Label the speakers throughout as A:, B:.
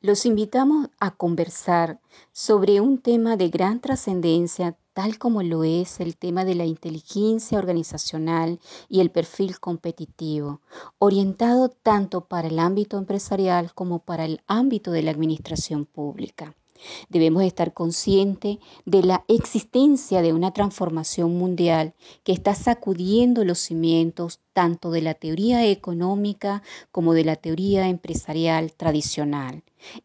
A: Los invitamos a conversar sobre un tema de gran trascendencia, tal como lo es el tema de la inteligencia organizacional y el perfil competitivo, orientado tanto para el ámbito empresarial como para el ámbito de la administración pública. Debemos estar conscientes de la existencia de una transformación mundial que está sacudiendo los cimientos tanto de la teoría económica como de la teoría empresarial tradicional.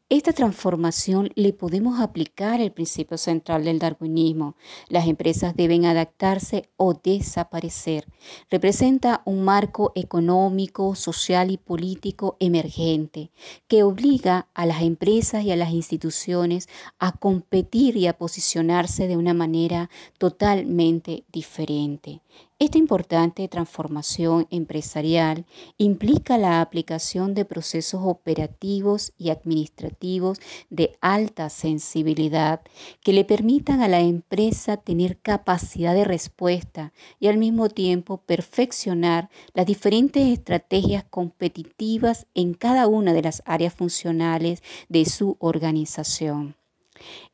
A: Esta transformación le podemos aplicar el principio central del darwinismo. Las empresas deben adaptarse o desaparecer. Representa un marco económico, social y político emergente que obliga a las empresas y a las instituciones a competir y a posicionarse de una manera totalmente diferente. Esta importante transformación empresarial implica la aplicación de procesos operativos y administrativos de alta sensibilidad que le permitan a la empresa tener capacidad de respuesta y al mismo tiempo perfeccionar las diferentes estrategias competitivas en cada una de las áreas funcionales de su organización.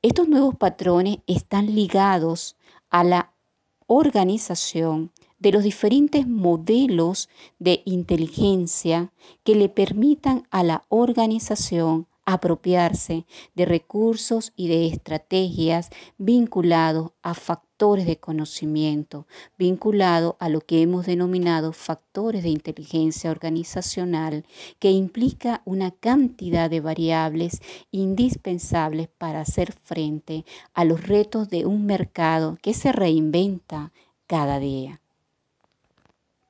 A: Estos nuevos patrones están ligados a la organización de los diferentes modelos de inteligencia que le permitan a la organización apropiarse de recursos y de estrategias vinculados a factores de conocimiento, vinculados a lo que hemos denominado factores de inteligencia organizacional, que implica una cantidad de variables indispensables para hacer frente a los retos de un mercado que se reinventa cada día.